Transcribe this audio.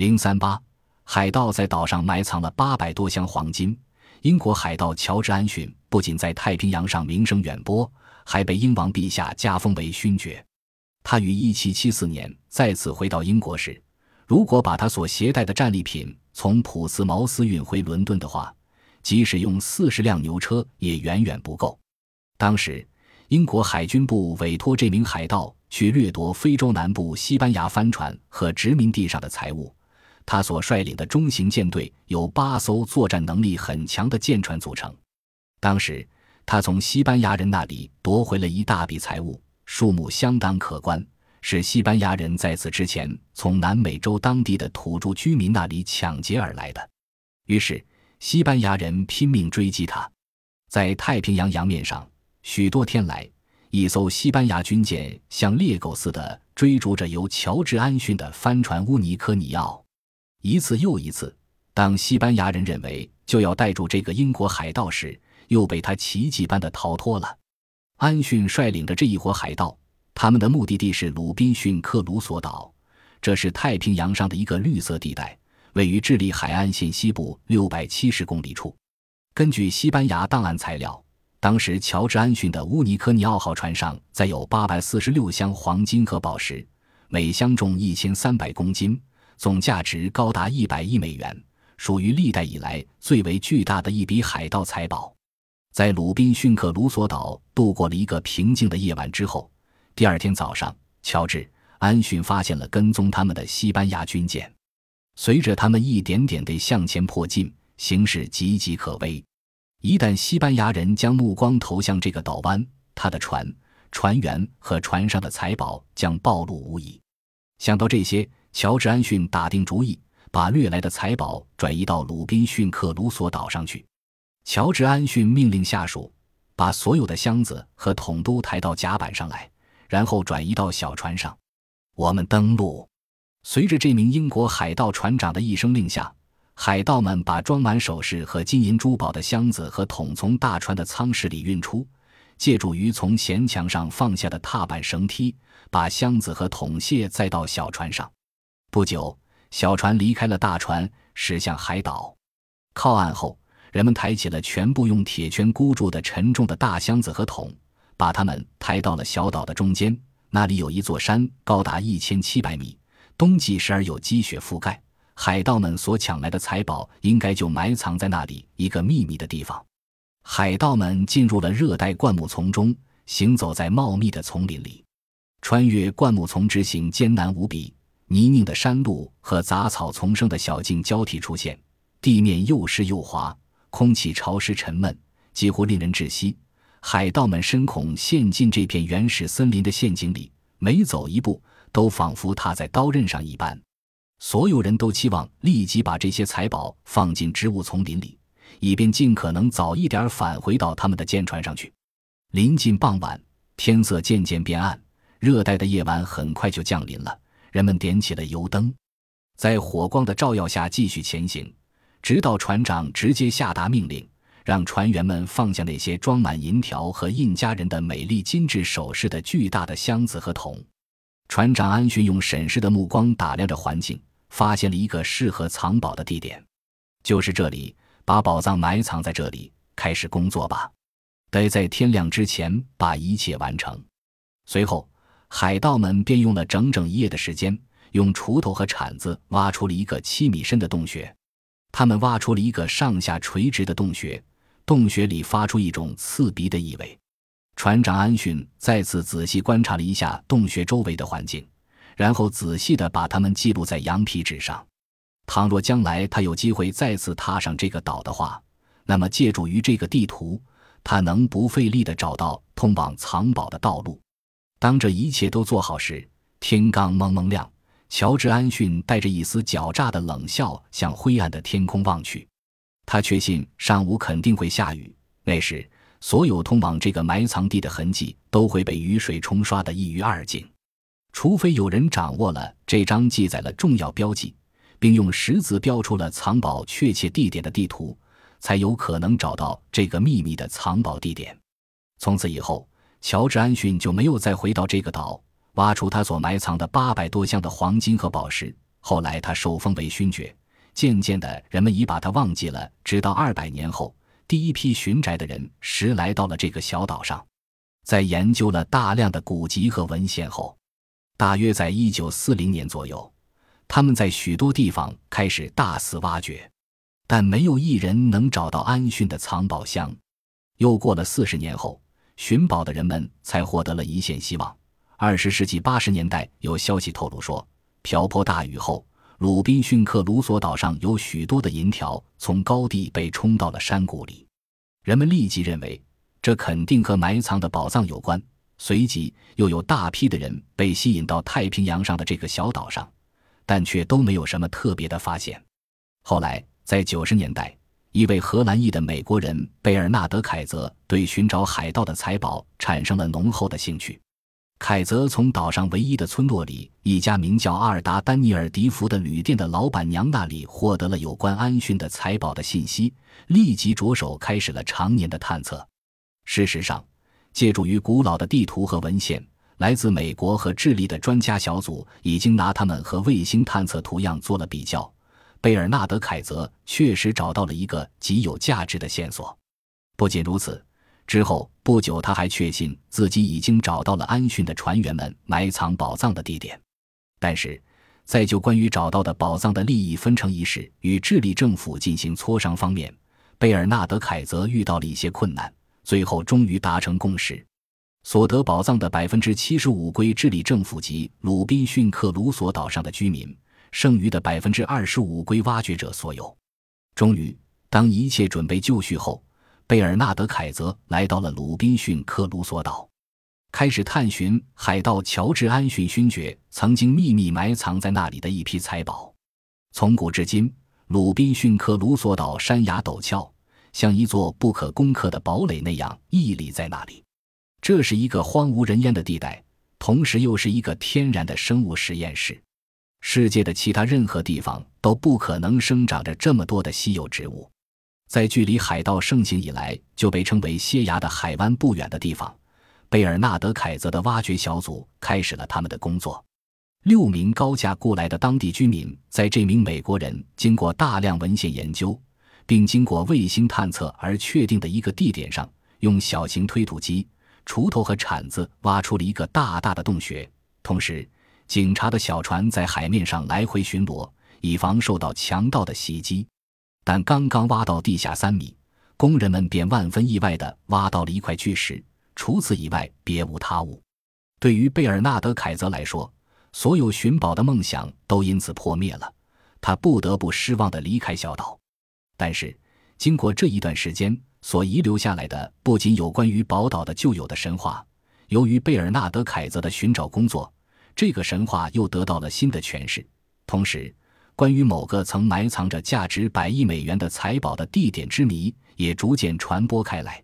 零三八，海盗在岛上埋藏了八百多箱黄金。英国海盗乔治·安逊不仅在太平洋上名声远播，还被英王陛下加封为勋爵。他于一七七四年再次回到英国时，如果把他所携带的战利品从普斯茅斯运回伦敦的话，即使用四十辆牛车也远远不够。当时，英国海军部委托这名海盗去掠夺非洲南部西班牙帆船和殖民地上的财物。他所率领的中型舰队由八艘作战能力很强的舰船组成。当时，他从西班牙人那里夺回了一大笔财物，数目相当可观，是西班牙人在此之前从南美洲当地的土著居民那里抢劫而来的。于是，西班牙人拼命追击他。在太平洋洋面上，许多天来，一艘西班牙军舰像猎狗似的追逐着由乔治·安逊的帆船“乌尼科尼奥”。一次又一次，当西班牙人认为就要逮住这个英国海盗时，又被他奇迹般的逃脱了。安逊率领着这一伙海盗，他们的目的地是鲁滨逊克鲁索岛，这是太平洋上的一个绿色地带，位于智利海岸线西部六百七十公里处。根据西班牙档案材料，当时乔治·安逊的乌尼科尼奥号船上载有八百四十六箱黄金和宝石，每箱重一千三百公斤。总价值高达一百亿美元，属于历代以来最为巨大的一笔海盗财宝。在鲁滨逊克鲁索岛度过了一个平静的夜晚之后，第二天早上，乔治·安逊发现了跟踪他们的西班牙军舰。随着他们一点点地向前迫近，形势岌岌可危。一旦西班牙人将目光投向这个岛湾，他的船、船员和船上的财宝将暴露无遗。想到这些。乔治·安逊打定主意，把掠来的财宝转移到鲁滨逊克鲁索岛上去。乔治·安逊命令下属把所有的箱子和桶都抬到甲板上来，然后转移到小船上。我们登陆。随着这名英国海盗船长的一声令下，海盗们把装满首饰和金银珠宝的箱子和桶从大船的舱室里运出，借助于从舷墙上放下的踏板绳梯，把箱子和桶卸载到小船上。不久，小船离开了大船，驶向海岛。靠岸后，人们抬起了全部用铁圈箍住的沉重的大箱子和桶，把它们抬到了小岛的中间。那里有一座山，高达一千七百米，冬季时而有积雪覆盖。海盗们所抢来的财宝应该就埋藏在那里一个秘密的地方。海盗们进入了热带灌木丛中，行走在茂密的丛林里，穿越灌木丛之行艰难无比。泥泞的山路和杂草丛生的小径交替出现，地面又湿又滑，空气潮湿沉闷，几乎令人窒息。海盗们深恐陷进这片原始森林的陷阱里，每走一步都仿佛踏在刀刃上一般。所有人都期望立即把这些财宝放进植物丛林里，以便尽可能早一点返回到他们的舰船上去。临近傍晚，天色渐渐变暗，热带的夜晚很快就降临了。人们点起了油灯，在火光的照耀下继续前行，直到船长直接下达命令，让船员们放下那些装满银条和印加人的美丽精致首饰的巨大的箱子和桶。船长安逊用审视的目光打量着环境，发现了一个适合藏宝的地点，就是这里，把宝藏埋藏在这里。开始工作吧，得在天亮之前把一切完成。随后。海盗们便用了整整一夜的时间，用锄头和铲子挖出了一个七米深的洞穴。他们挖出了一个上下垂直的洞穴，洞穴里发出一种刺鼻的异味。船长安逊再次仔细观察了一下洞穴周围的环境，然后仔细地把它们记录在羊皮纸上。倘若将来他有机会再次踏上这个岛的话，那么借助于这个地图，他能不费力地找到通往藏宝的道路。当这一切都做好时，天刚蒙蒙亮。乔治·安逊带着一丝狡诈的冷笑向灰暗的天空望去，他确信上午肯定会下雨。那时，所有通往这个埋藏地的痕迹都会被雨水冲刷得一于二尽，除非有人掌握了这张记载了重要标记，并用石子标出了藏宝确切地点的地图，才有可能找到这个秘密的藏宝地点。从此以后。乔治·安逊就没有再回到这个岛，挖出他所埋藏的八百多箱的黄金和宝石。后来他受封为勋爵，渐渐的，人们已把他忘记了。直到二百年后，第一批巡宅的人时来到了这个小岛上，在研究了大量的古籍和文献后，大约在一九四零年左右，他们在许多地方开始大肆挖掘，但没有一人能找到安逊的藏宝箱。又过了四十年后，寻宝的人们才获得了一线希望。二十世纪八十年代，有消息透露说，瓢泼大雨后，鲁滨逊克鲁索岛上有许多的银条从高地被冲到了山谷里。人们立即认为，这肯定和埋藏的宝藏有关。随即，又有大批的人被吸引到太平洋上的这个小岛上，但却都没有什么特别的发现。后来，在九十年代。一位荷兰裔的美国人贝尔纳德·凯泽对寻找海盗的财宝产生了浓厚的兴趣。凯泽从岛上唯一的村落里一家名叫阿尔达·丹尼尔·迪福的旅店的老板娘那里获得了有关安逊的财宝的信息，立即着手开始了常年的探测。事实上，借助于古老的地图和文献，来自美国和智利的专家小组已经拿他们和卫星探测图样做了比较。贝尔纳德·凯泽确实找到了一个极有价值的线索。不仅如此，之后不久，他还确信自己已经找到了安逊的船员们埋藏宝藏的地点。但是，在就关于找到的宝藏的利益分成一事与智利政府进行磋商方面，贝尔纳德·凯泽遇到了一些困难。最后，终于达成共识：所得宝藏的百分之七十五归智利政府及鲁滨逊克鲁索岛上的居民。剩余的百分之二十五归挖掘者所有。终于，当一切准备就绪后，贝尔纳德·凯泽来到了鲁滨逊克卢索岛，开始探寻海盗乔治·安逊勋爵曾经秘密埋藏在那里的一批财宝。从古至今，鲁滨逊克卢索岛山崖陡峭，像一座不可攻克的堡垒那样屹立在那里。这是一个荒无人烟的地带，同时又是一个天然的生物实验室。世界的其他任何地方都不可能生长着这么多的稀有植物。在距离海盗盛行以来就被称为蝎牙的海湾不远的地方，贝尔纳德·凯泽的挖掘小组开始了他们的工作。六名高价雇来的当地居民，在这名美国人经过大量文献研究，并经过卫星探测而确定的一个地点上，用小型推土机、锄头和铲子挖出了一个大大的洞穴，同时。警察的小船在海面上来回巡逻，以防受到强盗的袭击。但刚刚挖到地下三米，工人们便万分意外地挖到了一块巨石，除此以外别无他物。对于贝尔纳德·凯泽来说，所有寻宝的梦想都因此破灭了，他不得不失望地离开小岛。但是，经过这一段时间所遗留下来的，不仅有关于宝岛的旧有的神话，由于贝尔纳德·凯泽的寻找工作。这个神话又得到了新的诠释，同时，关于某个曾埋藏着价值百亿美元的财宝的地点之谜也逐渐传播开来。